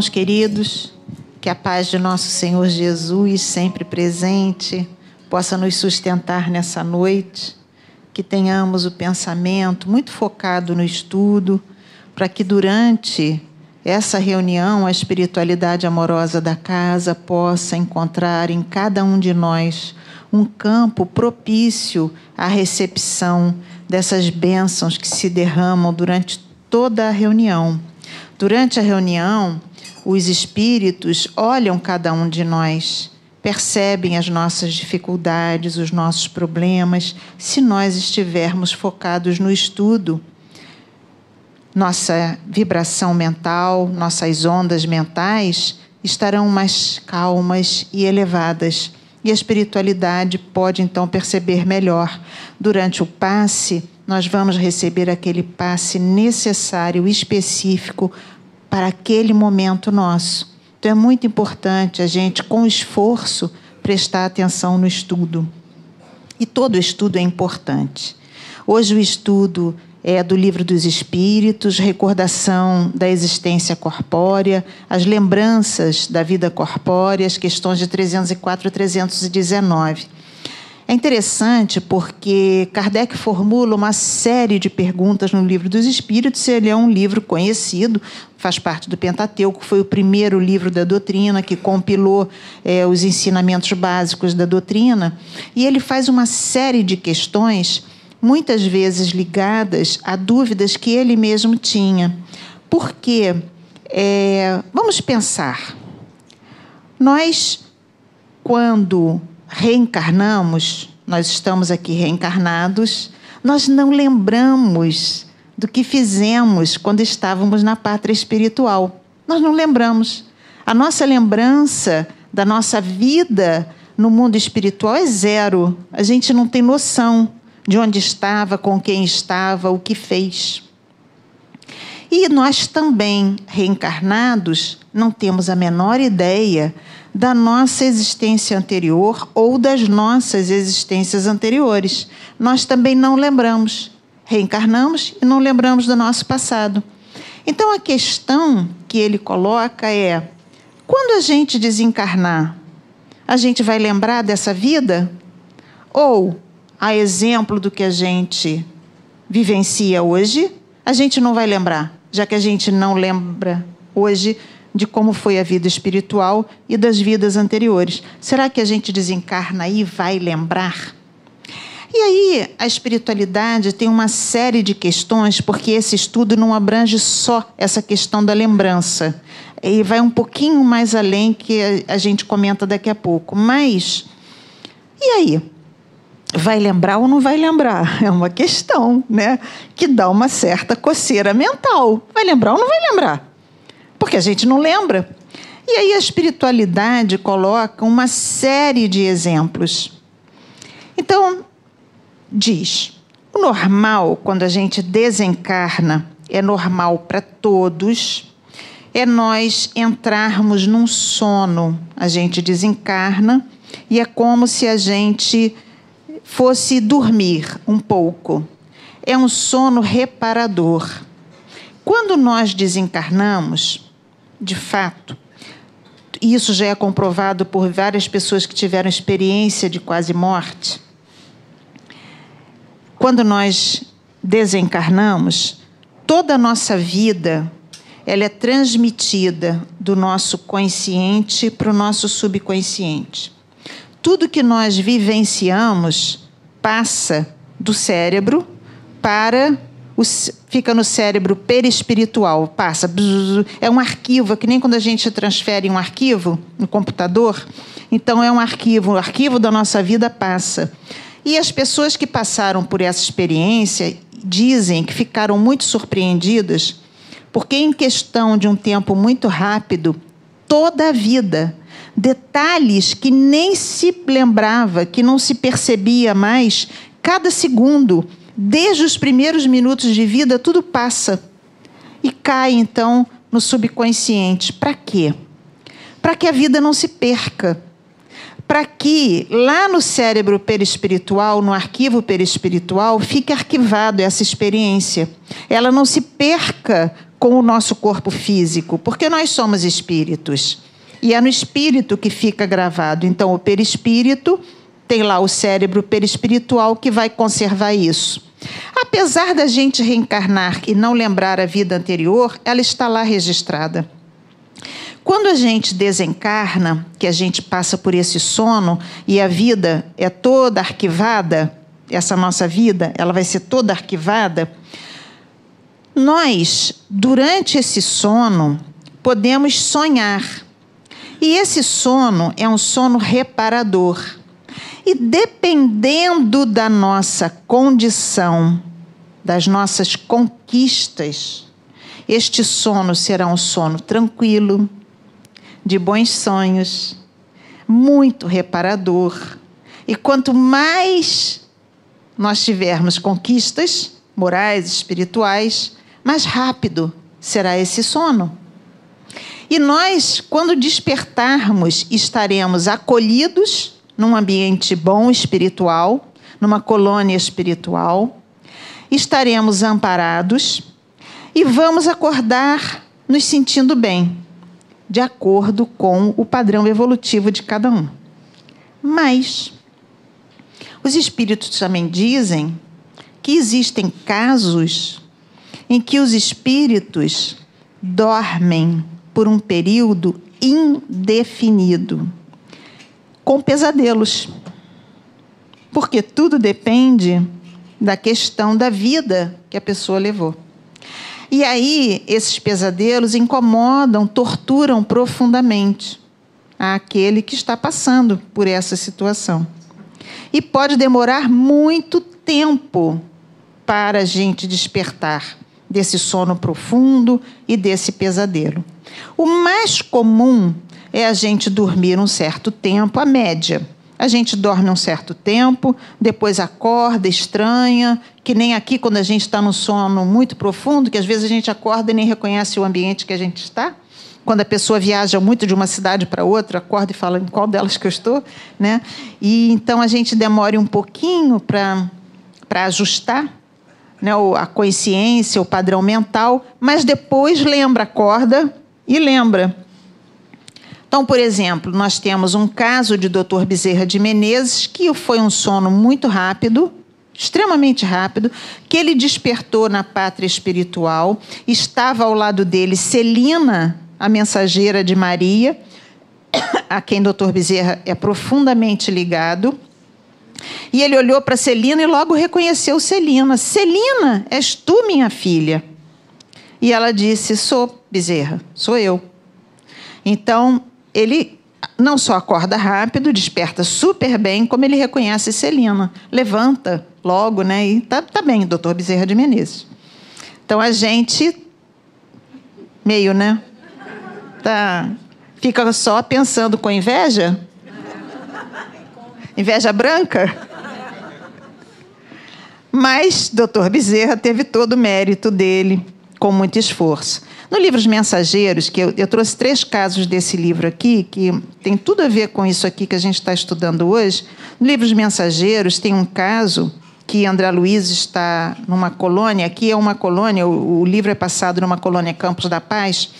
Irmãos queridos, que a paz de nosso Senhor Jesus, sempre presente, possa nos sustentar nessa noite, que tenhamos o pensamento muito focado no estudo, para que durante essa reunião a espiritualidade amorosa da casa possa encontrar em cada um de nós um campo propício à recepção dessas bênçãos que se derramam durante toda a reunião. Durante a reunião, os espíritos olham cada um de nós, percebem as nossas dificuldades, os nossos problemas, se nós estivermos focados no estudo. Nossa vibração mental, nossas ondas mentais estarão mais calmas e elevadas. E a espiritualidade pode então perceber melhor. Durante o passe, nós vamos receber aquele passe necessário, específico para aquele momento nosso. Então é muito importante a gente, com esforço, prestar atenção no estudo. E todo estudo é importante. Hoje o estudo é do Livro dos Espíritos, recordação da existência corpórea, as lembranças da vida corpórea, as questões de 304 a 319. É interessante porque Kardec formula uma série de perguntas no Livro dos Espíritos. Ele é um livro conhecido, faz parte do Pentateuco, foi o primeiro livro da doutrina que compilou é, os ensinamentos básicos da doutrina. E ele faz uma série de questões, muitas vezes ligadas a dúvidas que ele mesmo tinha. Porque, é, vamos pensar, nós, quando reencarnamos, nós estamos aqui reencarnados, nós não lembramos do que fizemos quando estávamos na pátria espiritual. Nós não lembramos. A nossa lembrança da nossa vida no mundo espiritual é zero. A gente não tem noção de onde estava, com quem estava, o que fez. E nós também, reencarnados, não temos a menor ideia da nossa existência anterior ou das nossas existências anteriores. Nós também não lembramos. Reencarnamos e não lembramos do nosso passado. Então a questão que ele coloca é: quando a gente desencarnar, a gente vai lembrar dessa vida? Ou, a exemplo do que a gente vivencia hoje, a gente não vai lembrar, já que a gente não lembra hoje de como foi a vida espiritual e das vidas anteriores. Será que a gente desencarna e vai lembrar? E aí, a espiritualidade tem uma série de questões, porque esse estudo não abrange só essa questão da lembrança. E vai um pouquinho mais além, que a gente comenta daqui a pouco. Mas, e aí? Vai lembrar ou não vai lembrar? É uma questão, né? Que dá uma certa coceira mental. Vai lembrar ou não vai lembrar? Porque a gente não lembra. E aí a espiritualidade coloca uma série de exemplos. Então, diz: o normal, quando a gente desencarna, é normal para todos, é nós entrarmos num sono. A gente desencarna e é como se a gente fosse dormir um pouco. É um sono reparador. Quando nós desencarnamos, de fato, isso já é comprovado por várias pessoas que tiveram experiência de quase morte. Quando nós desencarnamos, toda a nossa vida ela é transmitida do nosso consciente para o nosso subconsciente. Tudo que nós vivenciamos passa do cérebro para fica no cérebro perispiritual, passa. É um arquivo, é que nem quando a gente transfere um arquivo no computador. Então, é um arquivo, o arquivo da nossa vida passa. E as pessoas que passaram por essa experiência dizem que ficaram muito surpreendidas, porque, em questão de um tempo muito rápido, toda a vida, detalhes que nem se lembrava, que não se percebia mais, cada segundo desde os primeiros minutos de vida, tudo passa e cai então no subconsciente. Para quê? Para que a vida não se perca. Para que lá no cérebro perispiritual, no arquivo perispiritual, fique arquivado essa experiência. Ela não se perca com o nosso corpo físico, porque nós somos espíritos. E é no espírito que fica gravado. Então, o perispírito tem lá o cérebro perispiritual que vai conservar isso. Apesar da gente reencarnar e não lembrar a vida anterior, ela está lá registrada. Quando a gente desencarna, que a gente passa por esse sono e a vida é toda arquivada, essa nossa vida, ela vai ser toda arquivada. Nós, durante esse sono, podemos sonhar. E esse sono é um sono reparador. E dependendo da nossa condição, das nossas conquistas, este sono será um sono tranquilo, de bons sonhos, muito reparador. E quanto mais nós tivermos conquistas morais, espirituais, mais rápido será esse sono. E nós, quando despertarmos, estaremos acolhidos num ambiente bom espiritual, numa colônia espiritual, estaremos amparados e vamos acordar nos sentindo bem, de acordo com o padrão evolutivo de cada um. Mas os espíritos também dizem que existem casos em que os espíritos dormem por um período indefinido com pesadelos. Porque tudo depende da questão da vida que a pessoa levou. E aí, esses pesadelos incomodam, torturam profundamente aquele que está passando por essa situação. E pode demorar muito tempo para a gente despertar desse sono profundo e desse pesadelo. O mais comum é a gente dormir um certo tempo, a média. A gente dorme um certo tempo, depois acorda, estranha, que nem aqui quando a gente está no sono muito profundo, que às vezes a gente acorda e nem reconhece o ambiente que a gente está. Quando a pessoa viaja muito de uma cidade para outra, acorda e fala em qual delas que eu estou, né? E então a gente demora um pouquinho para para ajustar né, a consciência, o padrão mental, mas depois lembra, acorda e lembra. Então, por exemplo, nós temos um caso de Dr. Bezerra de Menezes, que foi um sono muito rápido, extremamente rápido, que ele despertou na pátria espiritual, estava ao lado dele Celina, a mensageira de Maria, a quem Dr. Bezerra é profundamente ligado. E ele olhou para Celina e logo reconheceu Celina. Celina, és tu, minha filha? E ela disse: Sou, Bezerra, sou eu. Então, ele não só acorda rápido, desperta super bem, como ele reconhece Celina. Levanta logo, né? E tá, tá bem, doutor Bezerra de Menezes. Então a gente meio, né? Tá, fica só pensando com inveja? Inveja branca? Mas doutor Bezerra teve todo o mérito dele, com muito esforço. No livro Os Mensageiros, que eu, eu, trouxe três casos desse livro aqui, que tem tudo a ver com isso aqui que a gente está estudando hoje. No livro Os Mensageiros tem um caso que André Luiz está numa colônia, aqui é uma colônia, o, o livro é passado numa colônia Campos da Paz,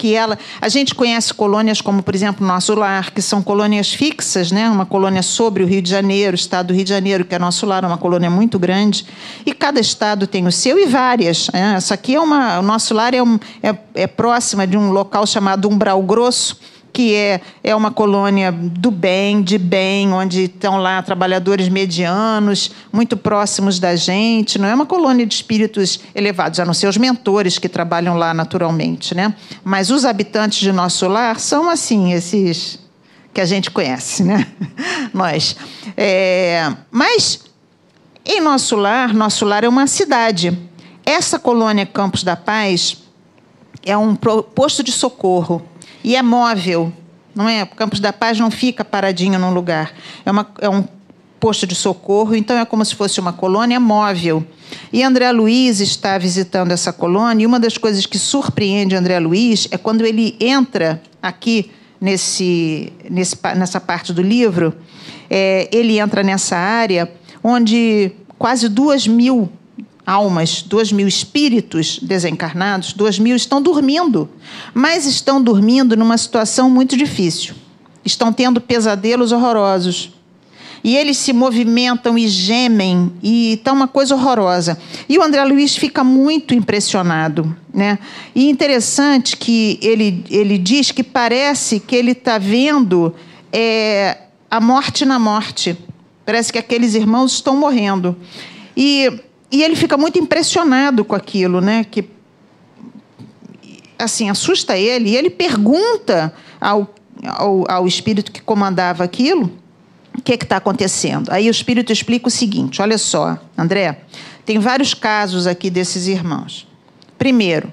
que ela. A gente conhece colônias como, por exemplo, Nosso Lar, que são colônias fixas, né? uma colônia sobre o Rio de Janeiro, o estado do Rio de Janeiro, que é Nosso Lar, é uma colônia muito grande. E cada estado tem o seu e várias. Né? Essa aqui é uma. O Nosso Lar é, um, é, é próxima de um local chamado Umbral Grosso que é, é uma colônia do bem, de bem, onde estão lá trabalhadores medianos, muito próximos da gente. Não é uma colônia de espíritos elevados, a não ser os mentores que trabalham lá naturalmente. Né? Mas os habitantes de nosso lar são assim, esses que a gente conhece, né? Nós. É, mas em nosso lar, nosso lar é uma cidade. Essa colônia Campos da Paz é um posto de socorro e é móvel, não é? O Campos da Paz não fica paradinho num lugar. É, uma, é um posto de socorro, então é como se fosse uma colônia móvel. E André Luiz está visitando essa colônia, e uma das coisas que surpreende André Luiz é quando ele entra aqui nesse, nesse nessa parte do livro, é, ele entra nessa área onde quase duas mil almas, duas mil espíritos desencarnados, duas mil estão dormindo, mas estão dormindo numa situação muito difícil. Estão tendo pesadelos horrorosos e eles se movimentam e gemem, e está uma coisa horrorosa. E o André Luiz fica muito impressionado. Né? E interessante que ele, ele diz que parece que ele está vendo é, a morte na morte. Parece que aqueles irmãos estão morrendo. E, e ele fica muito impressionado com aquilo, né? que assim assusta ele, e ele pergunta ao, ao, ao espírito que comandava aquilo o que está acontecendo? Aí o Espírito explica o seguinte: olha só, André, tem vários casos aqui desses irmãos. Primeiro,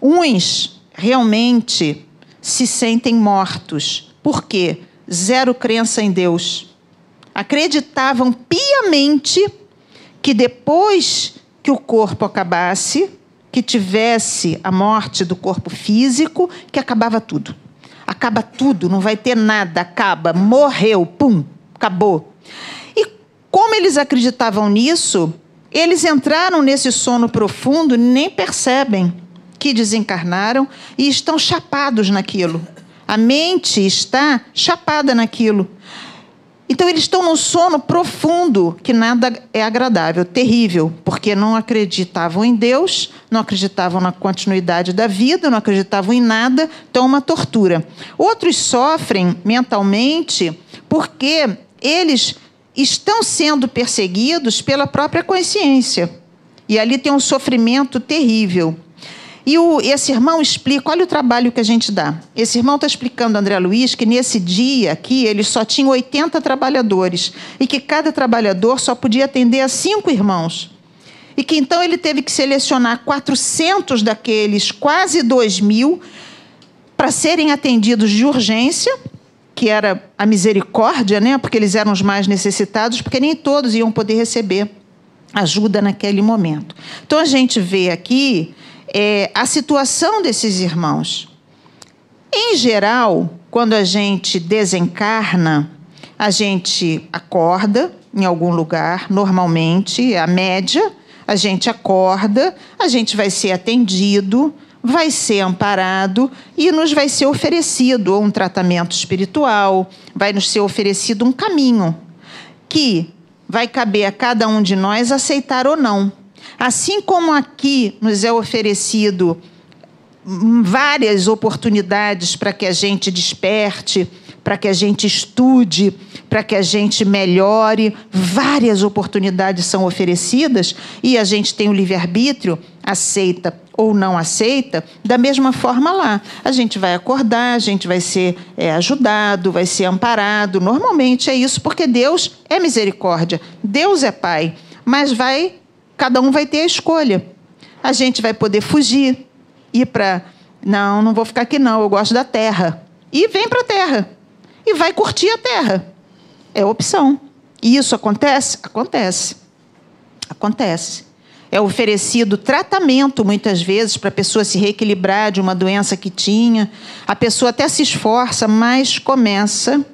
uns realmente se sentem mortos. Por quê? Zero crença em Deus. Acreditavam piamente que depois que o corpo acabasse, que tivesse a morte do corpo físico, que acabava tudo. Acaba tudo, não vai ter nada, acaba, morreu, pum, acabou. E como eles acreditavam nisso, eles entraram nesse sono profundo, nem percebem que desencarnaram e estão chapados naquilo. A mente está chapada naquilo. Então eles estão num sono profundo, que nada é agradável, terrível, porque não acreditavam em Deus, não acreditavam na continuidade da vida, não acreditavam em nada, então é uma tortura. Outros sofrem mentalmente porque eles estão sendo perseguidos pela própria consciência. E ali tem um sofrimento terrível. E o, esse irmão explica, olha o trabalho que a gente dá. Esse irmão está explicando, André Luiz, que nesse dia aqui eles só tinham 80 trabalhadores e que cada trabalhador só podia atender a cinco irmãos. E que então ele teve que selecionar 400 daqueles, quase 2 mil, para serem atendidos de urgência que era a misericórdia, né? porque eles eram os mais necessitados, porque nem todos iam poder receber ajuda naquele momento. Então a gente vê aqui é, a situação desses irmãos. Em geral, quando a gente desencarna, a gente acorda em algum lugar, normalmente, a média, a gente acorda, a gente vai ser atendido, vai ser amparado e nos vai ser oferecido um tratamento espiritual, vai nos ser oferecido um caminho que vai caber a cada um de nós aceitar ou não. Assim como aqui nos é oferecido várias oportunidades para que a gente desperte, para que a gente estude, para que a gente melhore. Várias oportunidades são oferecidas e a gente tem o livre-arbítrio, aceita ou não aceita, da mesma forma lá. A gente vai acordar, a gente vai ser é, ajudado, vai ser amparado. Normalmente é isso, porque Deus é misericórdia, Deus é Pai. Mas vai, cada um vai ter a escolha. A gente vai poder fugir, ir para. Não, não vou ficar aqui, não, eu gosto da terra. E vem para a terra. E vai curtir a terra. É opção. E isso acontece? Acontece. Acontece é oferecido tratamento, muitas vezes, para a pessoa se reequilibrar de uma doença que tinha. A pessoa até se esforça, mas começa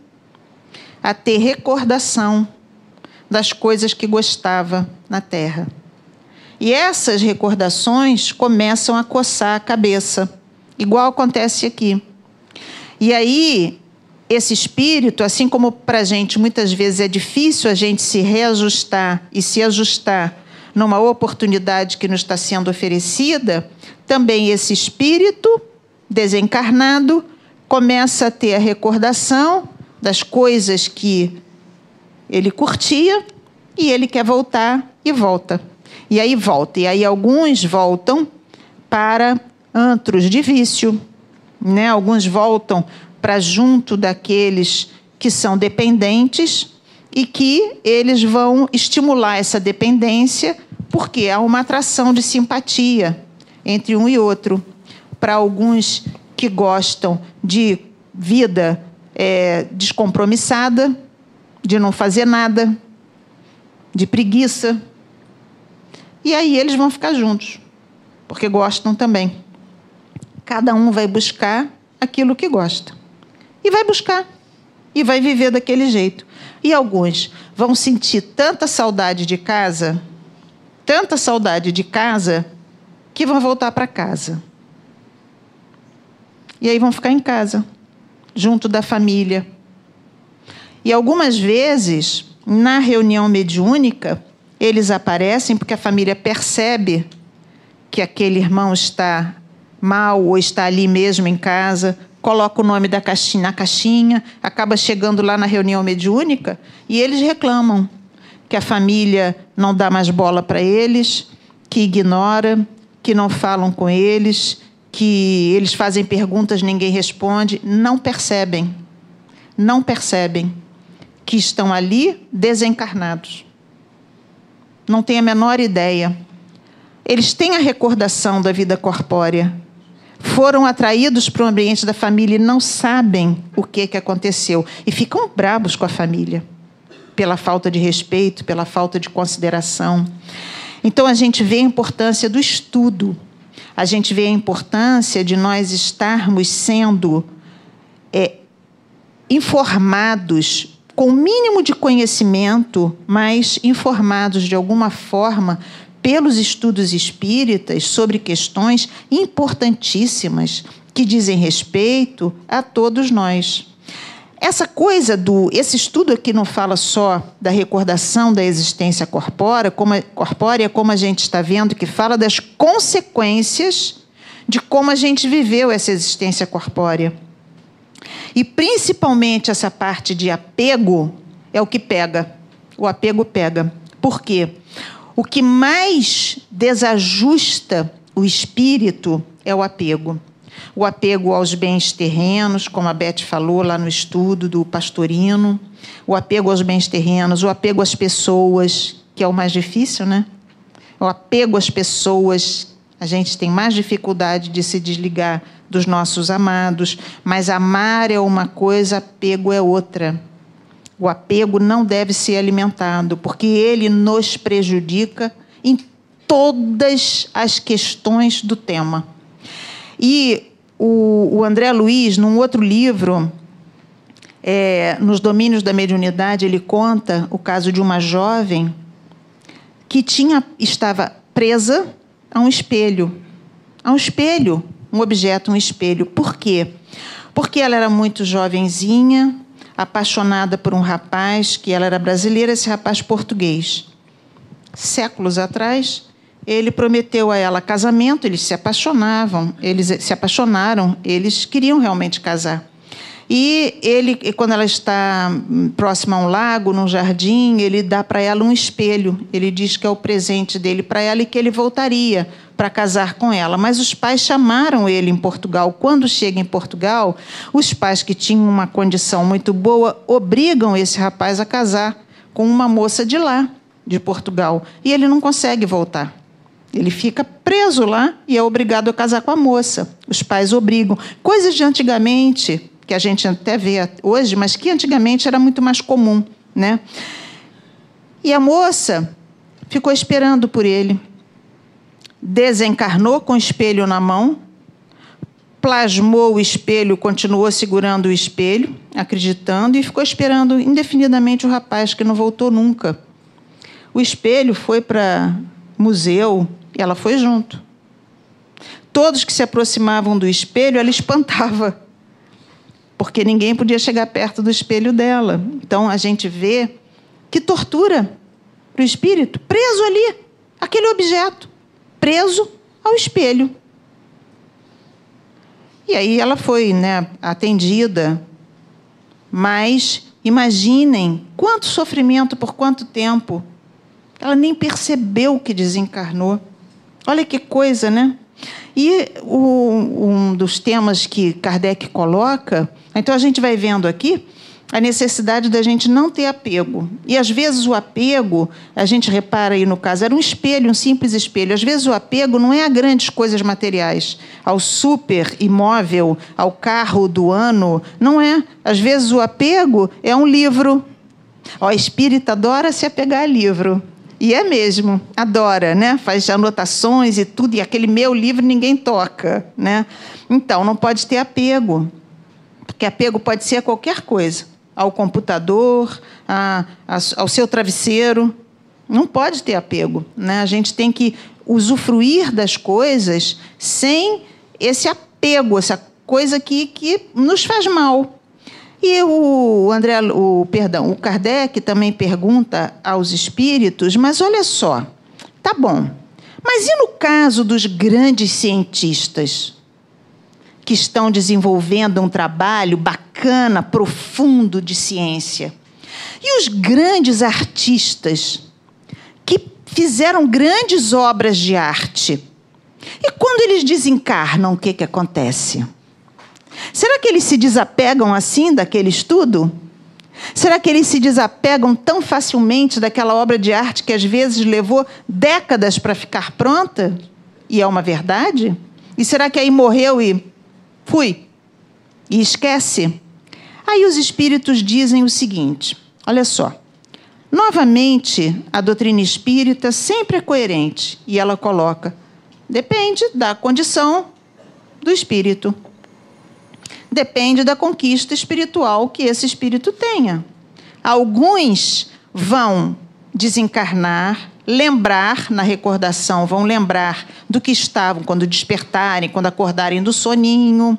a ter recordação das coisas que gostava na terra. E essas recordações começam a coçar a cabeça, igual acontece aqui. E aí, esse espírito, assim como para a gente muitas vezes é difícil a gente se reajustar e se ajustar numa oportunidade que nos está sendo oferecida, também esse espírito desencarnado começa a ter a recordação das coisas que ele curtia e ele quer voltar e volta. E aí volta. E aí alguns voltam para antros de vício, né? Alguns voltam para junto daqueles que são dependentes e que eles vão estimular essa dependência, porque há uma atração de simpatia entre um e outro. Para alguns que gostam de vida é, descompromissada, de não fazer nada, de preguiça. E aí eles vão ficar juntos, porque gostam também. Cada um vai buscar aquilo que gosta. E vai buscar. E vai viver daquele jeito. E alguns vão sentir tanta saudade de casa, tanta saudade de casa, que vão voltar para casa. E aí vão ficar em casa, junto da família. E algumas vezes, na reunião mediúnica, eles aparecem porque a família percebe que aquele irmão está mal ou está ali mesmo em casa, coloca o nome da caixinha na caixinha, acaba chegando lá na reunião mediúnica e eles reclamam que a família não dá mais bola para eles, que ignora, que não falam com eles, que eles fazem perguntas, ninguém responde, não percebem. Não percebem que estão ali desencarnados. Não têm a menor ideia. Eles têm a recordação da vida corpórea, foram atraídos para o ambiente da família e não sabem o que, que aconteceu. E ficam bravos com a família, pela falta de respeito, pela falta de consideração. Então a gente vê a importância do estudo, a gente vê a importância de nós estarmos sendo é, informados com o mínimo de conhecimento, mas informados de alguma forma pelos estudos espíritas sobre questões importantíssimas que dizem respeito a todos nós. Essa coisa do. Esse estudo aqui não fala só da recordação da existência corpórea, como, corpórea, como a gente está vendo, que fala das consequências de como a gente viveu essa existência corpórea. E principalmente essa parte de apego é o que pega. O apego pega. Por quê? O que mais desajusta o espírito é o apego. O apego aos bens terrenos, como a Beth falou lá no estudo do pastorino, o apego aos bens terrenos, o apego às pessoas, que é o mais difícil, né? O apego às pessoas, a gente tem mais dificuldade de se desligar dos nossos amados, mas amar é uma coisa, apego é outra. O apego não deve ser alimentado, porque ele nos prejudica em todas as questões do tema. E o, o André Luiz, num outro livro, é, nos domínios da mediunidade, ele conta o caso de uma jovem que tinha estava presa a um espelho, a um espelho, um objeto, um espelho. Por quê? Porque ela era muito jovenzinha, apaixonada por um rapaz que ela era brasileira, esse rapaz português. Séculos atrás, ele prometeu a ela casamento, eles se apaixonavam, eles se apaixonaram, eles queriam realmente casar. E ele, quando ela está próxima a um lago, num jardim, ele dá para ela um espelho. Ele diz que é o presente dele para ela e que ele voltaria para casar com ela. Mas os pais chamaram ele em Portugal. Quando chega em Portugal, os pais que tinham uma condição muito boa obrigam esse rapaz a casar com uma moça de lá, de Portugal. E ele não consegue voltar. Ele fica preso lá e é obrigado a casar com a moça. Os pais obrigam. Coisas de antigamente que a gente até vê hoje, mas que antigamente era muito mais comum, né? E a moça ficou esperando por ele. Desencarnou com o espelho na mão, plasmou o espelho, continuou segurando o espelho, acreditando, e ficou esperando indefinidamente o rapaz, que não voltou nunca. O espelho foi para museu e ela foi junto. Todos que se aproximavam do espelho, ela espantava porque ninguém podia chegar perto do espelho dela. Então a gente vê que tortura para o espírito, preso ali, aquele objeto, preso ao espelho. E aí ela foi né, atendida, mas imaginem quanto sofrimento por quanto tempo. Ela nem percebeu que desencarnou. Olha que coisa, né? E o, um dos temas que Kardec coloca então a gente vai vendo aqui a necessidade da gente não ter apego. E às vezes o apego, a gente repara aí no caso, era um espelho, um simples espelho. Às vezes o apego não é a grandes coisas materiais, ao super imóvel, ao carro do ano, não é. Às vezes o apego é um livro, Ó, espírita adora se apegar a livro. E é mesmo, adora, né? Faz anotações e tudo, e aquele meu livro ninguém toca, né? Então, não pode ter apego, porque apego pode ser a qualquer coisa, ao computador, a, a, ao seu travesseiro, não pode ter apego, né? A gente tem que usufruir das coisas sem esse apego, essa coisa que, que nos faz mal. E o André, o perdão, o Kardec também pergunta aos espíritos, mas olha só, tá bom. Mas e no caso dos grandes cientistas que estão desenvolvendo um trabalho bacana, profundo de ciência? E os grandes artistas que fizeram grandes obras de arte? E quando eles desencarnam, o que, que acontece? Será que eles se desapegam assim daquele estudo? Será que eles se desapegam tão facilmente daquela obra de arte que às vezes levou décadas para ficar pronta? E é uma verdade? E será que aí morreu e fui? E esquece? Aí os espíritos dizem o seguinte: olha só. Novamente, a doutrina espírita sempre é coerente e ela coloca: depende da condição do espírito depende da conquista espiritual que esse espírito tenha. Alguns vão desencarnar, lembrar na recordação, vão lembrar do que estavam quando despertarem, quando acordarem do soninho,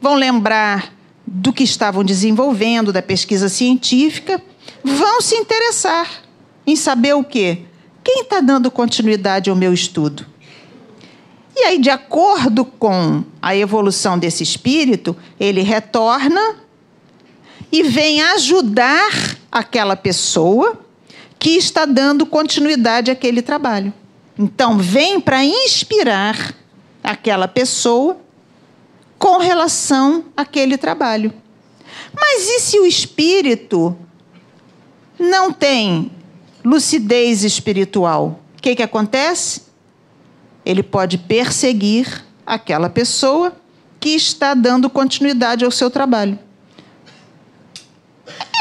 vão lembrar do que estavam desenvolvendo, da pesquisa científica, vão se interessar em saber o quê? Quem está dando continuidade ao meu estudo? E aí, de acordo com a evolução desse espírito, ele retorna e vem ajudar aquela pessoa que está dando continuidade àquele trabalho. Então, vem para inspirar aquela pessoa com relação àquele trabalho. Mas e se o espírito não tem lucidez espiritual? O que, que acontece? Ele pode perseguir aquela pessoa que está dando continuidade ao seu trabalho.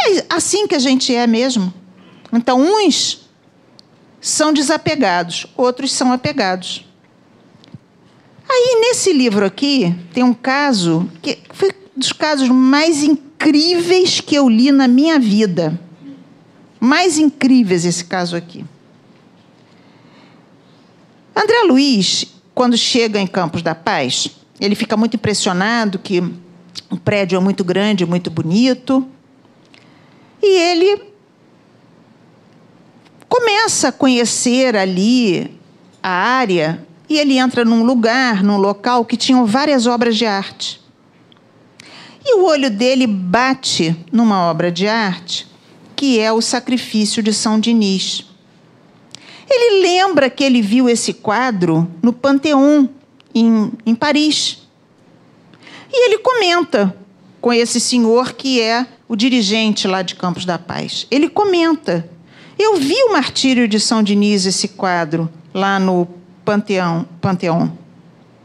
É assim que a gente é mesmo. Então, uns são desapegados, outros são apegados. Aí, nesse livro aqui, tem um caso que foi um dos casos mais incríveis que eu li na minha vida. Mais incríveis esse caso aqui. André Luiz, quando chega em Campos da Paz, ele fica muito impressionado que o prédio é muito grande, muito bonito. E ele começa a conhecer ali a área e ele entra num lugar, num local que tinham várias obras de arte. E o olho dele bate numa obra de arte que é o sacrifício de São Dinis. Ele lembra que ele viu esse quadro no Panteão, em, em Paris. E ele comenta com esse senhor que é o dirigente lá de Campos da Paz. Ele comenta: Eu vi o martírio de São Diniz, esse quadro, lá no Panteão. Panteão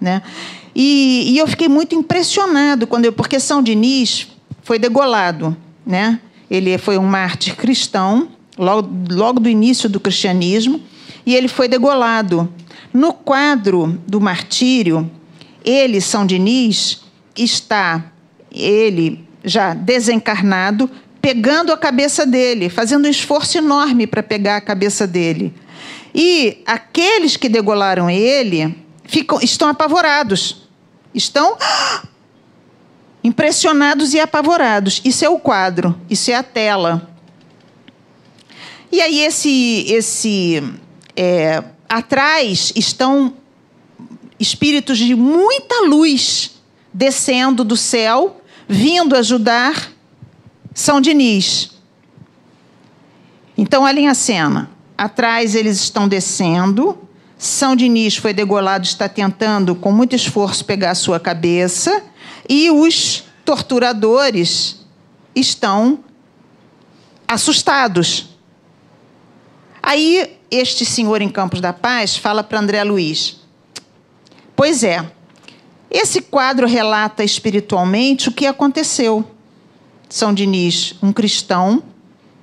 né? E, e eu fiquei muito impressionado quando eu, porque São Diniz foi degolado, né? Ele foi um mártir cristão, logo, logo do início do cristianismo, e ele foi degolado. No quadro do martírio, ele, São Diniz, está, ele já desencarnado, pegando a cabeça dele, fazendo um esforço enorme para pegar a cabeça dele. E aqueles que degolaram ele ficam, estão apavorados. Estão impressionados e apavorados. Isso é o quadro, isso é a tela. E aí esse esse é, atrás estão espíritos de muita luz descendo do céu, vindo ajudar São Diniz. Então, olhem a cena. Atrás eles estão descendo. São Diniz foi degolado, está tentando, com muito esforço, pegar a sua cabeça. E os torturadores estão assustados. Aí este senhor em Campos da Paz fala para André Luiz: Pois é, esse quadro relata espiritualmente o que aconteceu. São Diniz, um cristão,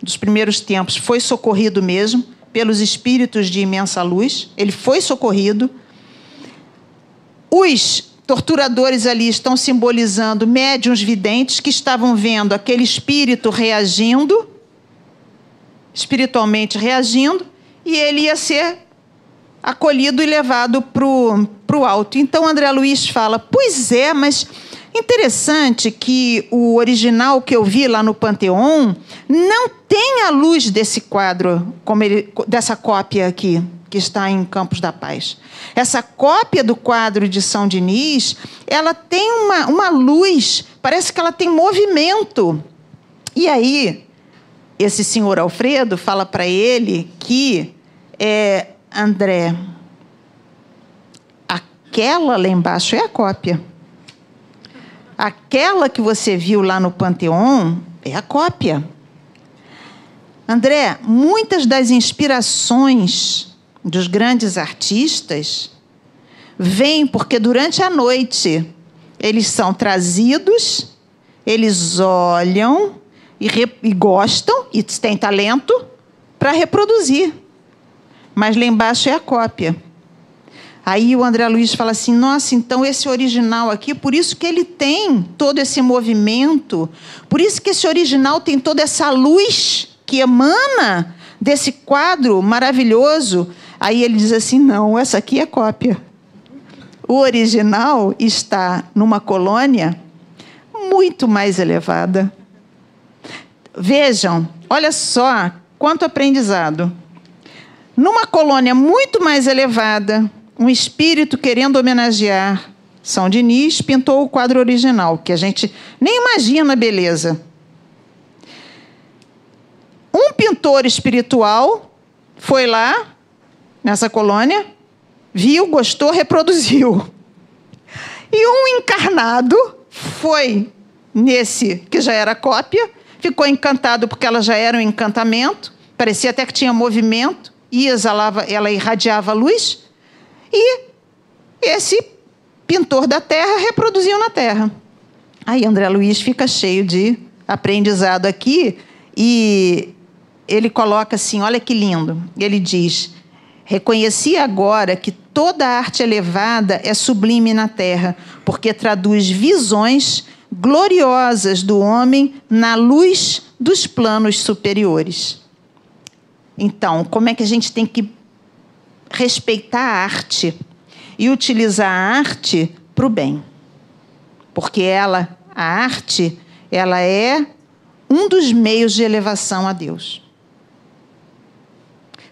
dos primeiros tempos, foi socorrido mesmo pelos espíritos de imensa luz. Ele foi socorrido. Os torturadores ali estão simbolizando médiuns videntes que estavam vendo aquele espírito reagindo, espiritualmente reagindo, e ele ia ser acolhido e levado para o alto. Então André Luiz fala: Pois é, mas interessante que o original que eu vi lá no Panteão não tem a luz desse quadro, ele, dessa cópia aqui, que está em Campos da Paz. Essa cópia do quadro de São Diniz, ela tem uma, uma luz, parece que ela tem movimento. E aí, esse senhor Alfredo fala para ele que é, André, aquela lá embaixo é a cópia. Aquela que você viu lá no Panteão é a cópia. André, muitas das inspirações dos grandes artistas vêm porque durante a noite eles são trazidos, eles olham e, e gostam e têm talento para reproduzir mas lá embaixo é a cópia. Aí o André Luiz fala assim: nossa, então esse original aqui, por isso que ele tem todo esse movimento, por isso que esse original tem toda essa luz que emana desse quadro maravilhoso. Aí ele diz assim: não, essa aqui é cópia. O original está numa colônia muito mais elevada. Vejam, olha só quanto aprendizado. Numa colônia muito mais elevada, um espírito querendo homenagear São Diniz pintou o quadro original, que a gente nem imagina a beleza. Um pintor espiritual foi lá, nessa colônia, viu, gostou, reproduziu. E um encarnado foi nesse, que já era cópia, ficou encantado porque ela já era um encantamento, parecia até que tinha movimento, e exalava, ela irradiava luz, e esse pintor da terra reproduziu na terra. Aí André Luiz fica cheio de aprendizado aqui e ele coloca assim: olha que lindo. Ele diz: Reconheci agora que toda arte elevada é sublime na terra, porque traduz visões gloriosas do homem na luz dos planos superiores. Então, como é que a gente tem que respeitar a arte e utilizar a arte para o bem? Porque ela, a arte, ela é um dos meios de elevação a Deus.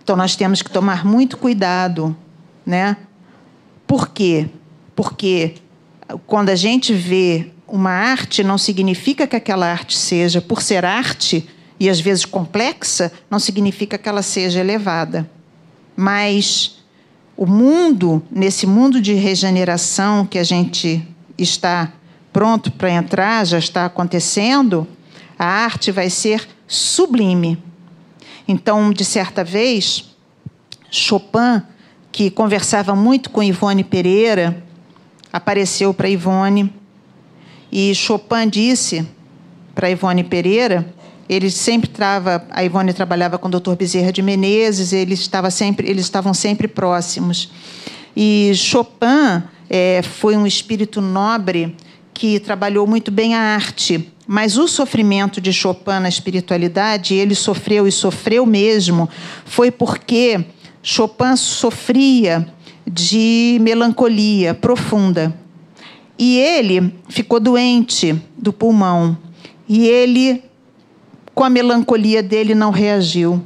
Então nós temos que tomar muito cuidado, né? Por quê? Porque quando a gente vê uma arte, não significa que aquela arte seja, por ser arte, e às vezes complexa, não significa que ela seja elevada. Mas o mundo, nesse mundo de regeneração que a gente está pronto para entrar, já está acontecendo, a arte vai ser sublime. Então, de certa vez, Chopin, que conversava muito com Ivone Pereira, apareceu para Ivone e Chopin disse para Ivone Pereira ele sempre trava, a Ivone trabalhava com o Dr. Bezerra de Menezes, eles, estava sempre, eles estavam sempre próximos. E Chopin é, foi um espírito nobre que trabalhou muito bem a arte, mas o sofrimento de Chopin na espiritualidade, ele sofreu e sofreu mesmo, foi porque Chopin sofria de melancolia profunda. E ele ficou doente do pulmão. E ele com a melancolia dele, não reagiu.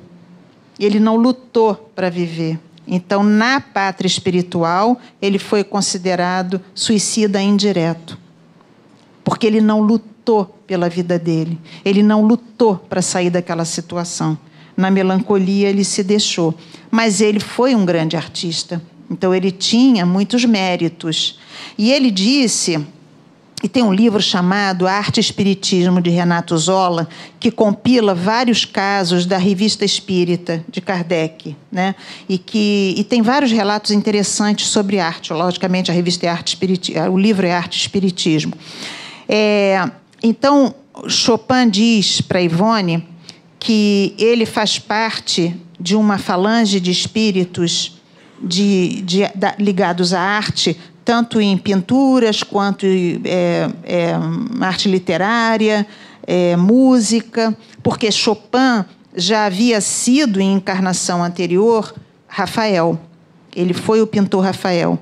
Ele não lutou para viver. Então, na pátria espiritual, ele foi considerado suicida indireto. Porque ele não lutou pela vida dele. Ele não lutou para sair daquela situação. Na melancolia, ele se deixou. Mas ele foi um grande artista. Então, ele tinha muitos méritos. E ele disse e tem um livro chamado Arte e Espiritismo, de Renato Zola, que compila vários casos da revista espírita de Kardec. Né? E, que, e tem vários relatos interessantes sobre arte. Logicamente, a revista é arte o livro é Arte e Espiritismo. É, então, Chopin diz para Ivone que ele faz parte de uma falange de espíritos de, de, da, ligados à arte, tanto em pinturas quanto é, é, arte literária, é, música, porque Chopin já havia sido, em encarnação anterior, Rafael. Ele foi o pintor Rafael.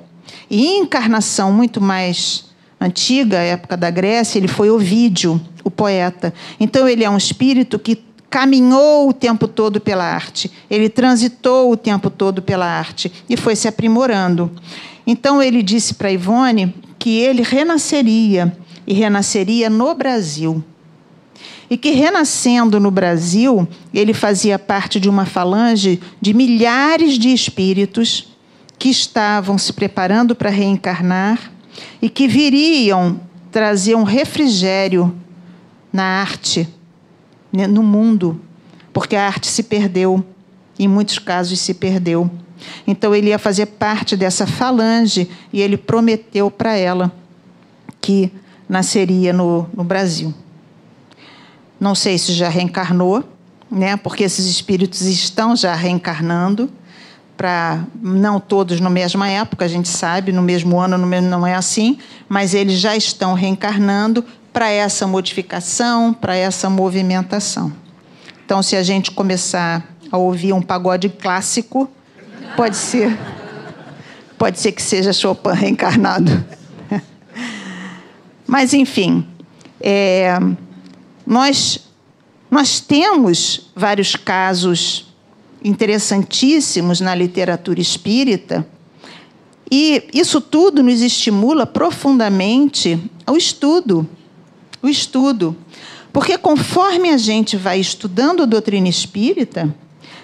E em encarnação muito mais antiga, época da Grécia, ele foi Ovídio, o poeta. Então ele é um espírito que caminhou o tempo todo pela arte, ele transitou o tempo todo pela arte e foi se aprimorando. Então ele disse para Ivone que ele renasceria e renasceria no Brasil. E que renascendo no Brasil, ele fazia parte de uma falange de milhares de espíritos que estavam se preparando para reencarnar e que viriam trazer um refrigério na arte, né, no mundo, porque a arte se perdeu, em muitos casos se perdeu. Então ele ia fazer parte dessa falange e ele prometeu para ela que nasceria no, no Brasil. Não sei se já reencarnou, né? Porque esses espíritos estão já reencarnando para não todos na mesma época, a gente sabe, no mesmo ano no mesmo, não é assim, mas eles já estão reencarnando para essa modificação, para essa movimentação. Então, se a gente começar a ouvir um pagode clássico, pode ser, pode ser que seja Chopin reencarnado. Mas, enfim, é, nós, nós temos vários casos interessantíssimos na literatura espírita, e isso tudo nos estimula profundamente ao estudo. O estudo. Porque conforme a gente vai estudando a doutrina espírita,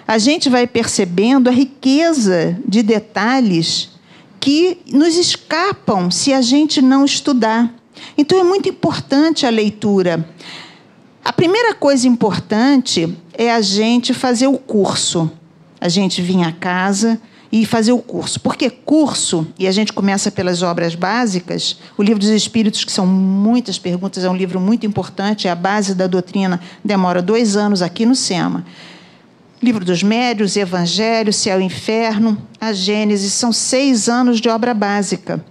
a gente vai percebendo a riqueza de detalhes que nos escapam se a gente não estudar. Então é muito importante a leitura. A primeira coisa importante é a gente fazer o curso. A gente vir a casa e fazer o curso. Porque curso, e a gente começa pelas obras básicas, o Livro dos Espíritos, que são muitas perguntas, é um livro muito importante, é a base da doutrina, demora dois anos aqui no SEMA. Livro dos Médios, Evangelho, Céu e Inferno, a Gênesis, são seis anos de obra básica.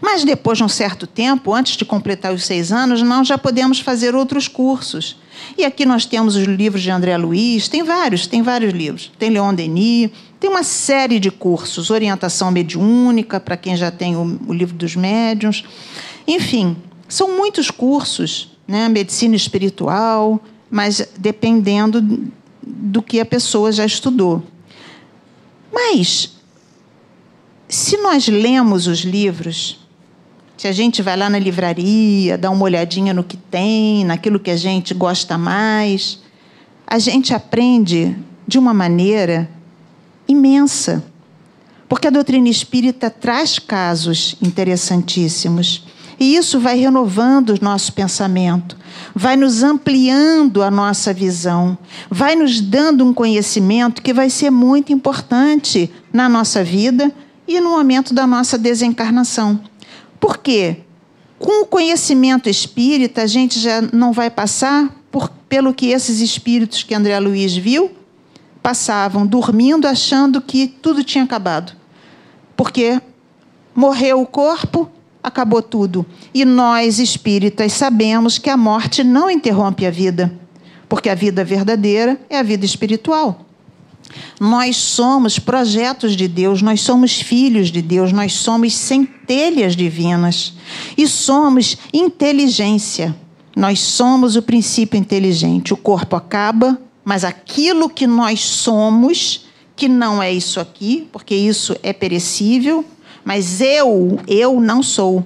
Mas depois de um certo tempo, antes de completar os seis anos, nós já podemos fazer outros cursos. E aqui nós temos os livros de André Luiz, tem vários, tem vários livros. Tem Leon Denis, tem uma série de cursos, orientação mediúnica, para quem já tem o, o, livro dos médiuns. Enfim, são muitos cursos, né? medicina espiritual, mas dependendo do que a pessoa já estudou. Mas se nós lemos os livros, se a gente vai lá na livraria, dá uma olhadinha no que tem, naquilo que a gente gosta mais, a gente aprende de uma maneira imensa. Porque a doutrina espírita traz casos interessantíssimos. E isso vai renovando o nosso pensamento, vai nos ampliando a nossa visão, vai nos dando um conhecimento que vai ser muito importante na nossa vida e no momento da nossa desencarnação. Por quê? Com o conhecimento espírita, a gente já não vai passar por, pelo que esses espíritos que André Luiz viu passavam, dormindo, achando que tudo tinha acabado. Porque morreu o corpo, acabou tudo. E nós, espíritas, sabemos que a morte não interrompe a vida, porque a vida verdadeira é a vida espiritual. Nós somos projetos de Deus, nós somos filhos de Deus, nós somos centelhas divinas e somos inteligência. Nós somos o princípio inteligente. O corpo acaba, mas aquilo que nós somos, que não é isso aqui, porque isso é perecível, mas eu, eu não sou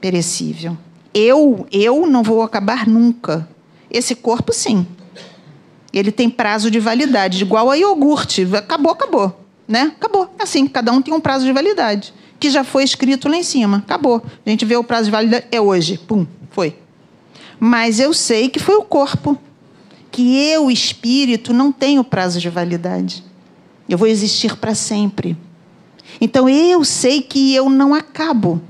perecível. Eu, eu não vou acabar nunca. Esse corpo, sim. Ele tem prazo de validade, igual a iogurte. Acabou, acabou. Né? Acabou. É assim, cada um tem um prazo de validade. Que já foi escrito lá em cima. Acabou. A gente vê o prazo de validade. É hoje. Pum, foi. Mas eu sei que foi o corpo. Que eu, espírito, não tenho prazo de validade. Eu vou existir para sempre. Então eu sei que eu não acabo.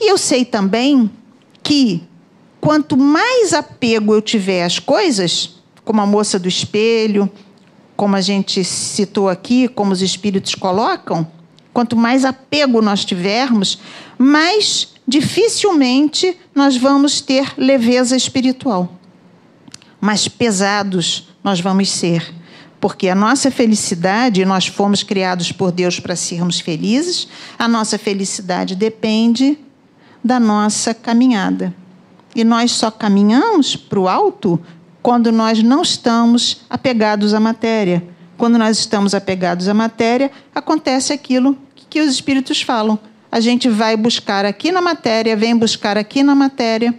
E eu sei também que quanto mais apego eu tiver às coisas, como a moça do espelho, como a gente citou aqui, como os espíritos colocam, quanto mais apego nós tivermos, mais dificilmente nós vamos ter leveza espiritual. Mais pesados nós vamos ser. Porque a nossa felicidade, nós fomos criados por Deus para sermos felizes, a nossa felicidade depende da nossa caminhada. E nós só caminhamos para o alto quando nós não estamos apegados à matéria. Quando nós estamos apegados à matéria, acontece aquilo que os espíritos falam. A gente vai buscar aqui na matéria, vem buscar aqui na matéria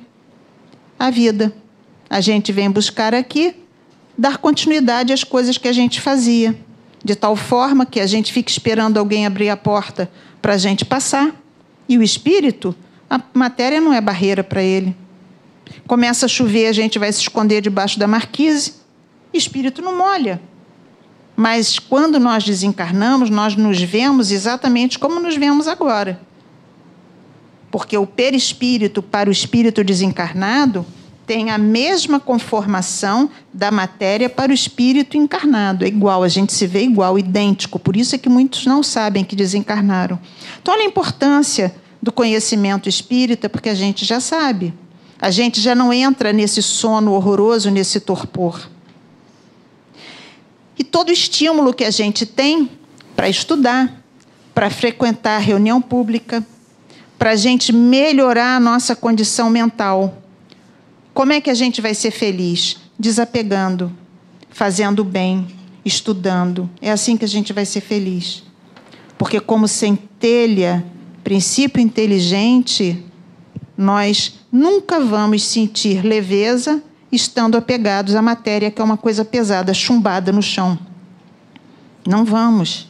a vida. A gente vem buscar aqui dar continuidade às coisas que a gente fazia, de tal forma que a gente fica esperando alguém abrir a porta para a gente passar. E o espírito, a matéria não é barreira para ele. Começa a chover, a gente vai se esconder debaixo da marquise, espírito não molha. Mas quando nós desencarnamos, nós nos vemos exatamente como nos vemos agora. Porque o perispírito para o espírito desencarnado tem a mesma conformação da matéria para o espírito encarnado. É igual, a gente se vê igual, idêntico. Por isso é que muitos não sabem que desencarnaram. Então, olha a importância do conhecimento espírita, porque a gente já sabe. A gente já não entra nesse sono horroroso, nesse torpor. E todo estímulo que a gente tem para estudar, para frequentar reunião pública, para a gente melhorar a nossa condição mental, como é que a gente vai ser feliz? Desapegando, fazendo bem, estudando. É assim que a gente vai ser feliz. Porque, como centelha, princípio inteligente, nós nunca vamos sentir leveza estando apegados à matéria, que é uma coisa pesada, chumbada no chão. Não vamos.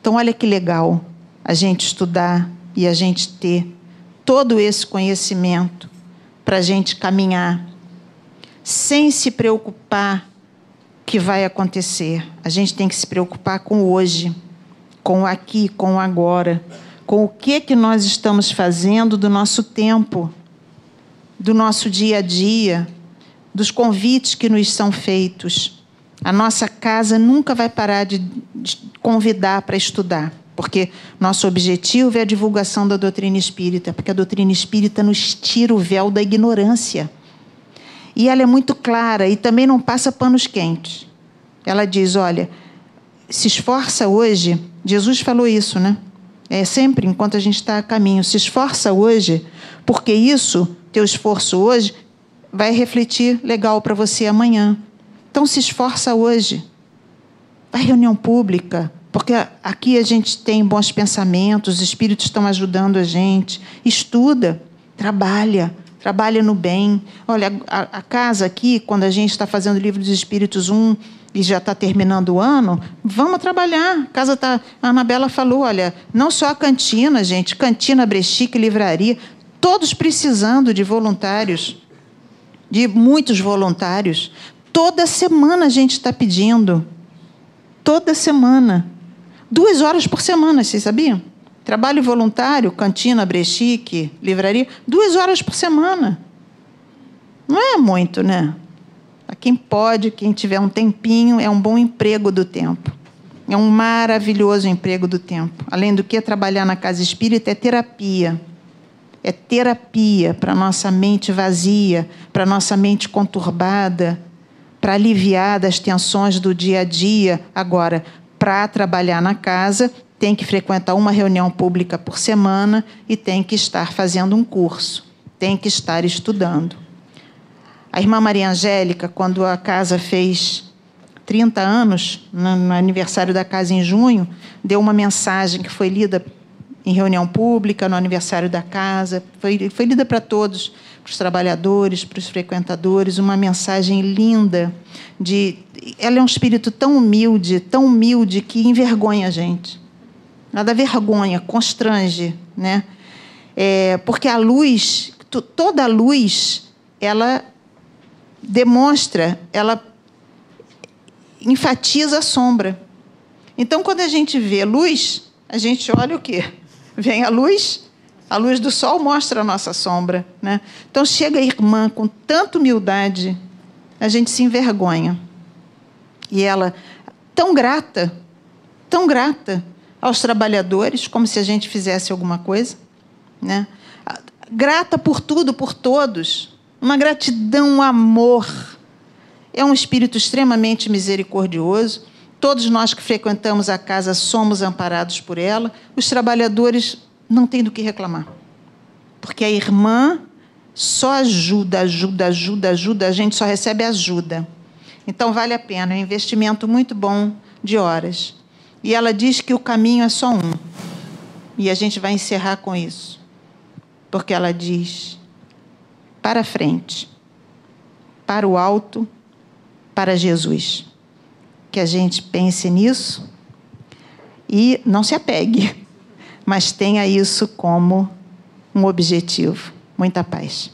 Então, olha que legal a gente estudar e a gente ter todo esse conhecimento para a gente caminhar sem se preocupar que vai acontecer. A gente tem que se preocupar com hoje, com o aqui, com o agora, com o que que nós estamos fazendo do nosso tempo, do nosso dia a dia, dos convites que nos são feitos. A nossa casa nunca vai parar de convidar para estudar. Porque nosso objetivo é a divulgação da doutrina espírita, porque a doutrina espírita nos tira o véu da ignorância. E ela é muito clara e também não passa panos quentes. Ela diz: olha, se esforça hoje, Jesus falou isso, né? É sempre enquanto a gente está a caminho, se esforça hoje, porque isso, teu esforço hoje, vai refletir legal para você amanhã. Então se esforça hoje. Vai reunião pública, porque aqui a gente tem bons pensamentos, os espíritos estão ajudando a gente. Estuda, trabalha, trabalha no bem. Olha, a, a casa aqui, quando a gente está fazendo o livro dos Espíritos 1 e já está terminando o ano, vamos trabalhar. A casa tá, a Anabela falou, olha, não só a cantina, gente, cantina, brechique, livraria, todos precisando de voluntários, de muitos voluntários. Toda semana a gente está pedindo. Toda semana. Duas horas por semana, vocês sabiam? Trabalho voluntário, cantina, brechique, livraria, duas horas por semana. Não é muito, né? Para quem pode, quem tiver um tempinho, é um bom emprego do tempo. É um maravilhoso emprego do tempo. Além do que trabalhar na casa espírita é terapia. É terapia para nossa mente vazia, para nossa mente conturbada, para aliviar das tensões do dia a dia. Agora, para trabalhar na casa, tem que frequentar uma reunião pública por semana e tem que estar fazendo um curso, tem que estar estudando. A irmã Maria Angélica, quando a casa fez 30 anos, no aniversário da casa em junho, deu uma mensagem que foi lida em reunião pública, no aniversário da casa, foi, foi lida para todos, para os trabalhadores, para os frequentadores, uma mensagem linda de ela é um espírito tão humilde, tão humilde que envergonha a gente. Nada vergonha, constrange, né? É, porque a luz, toda a luz, ela demonstra, ela enfatiza a sombra. Então, quando a gente vê luz, a gente olha o quê? Vem a luz, a luz do sol mostra a nossa sombra. Né? Então, chega a irmã com tanta humildade, a gente se envergonha. E ela, tão grata, tão grata aos trabalhadores, como se a gente fizesse alguma coisa, né? grata por tudo, por todos, uma gratidão, um amor. É um espírito extremamente misericordioso. Todos nós que frequentamos a casa somos amparados por ela. Os trabalhadores não têm do que reclamar. Porque a irmã só ajuda, ajuda, ajuda, ajuda, a gente só recebe ajuda. Então vale a pena, é um investimento muito bom de horas. E ela diz que o caminho é só um. E a gente vai encerrar com isso. Porque ela diz: para frente, para o alto, para Jesus. Que a gente pense nisso e não se apegue, mas tenha isso como um objetivo. Muita paz.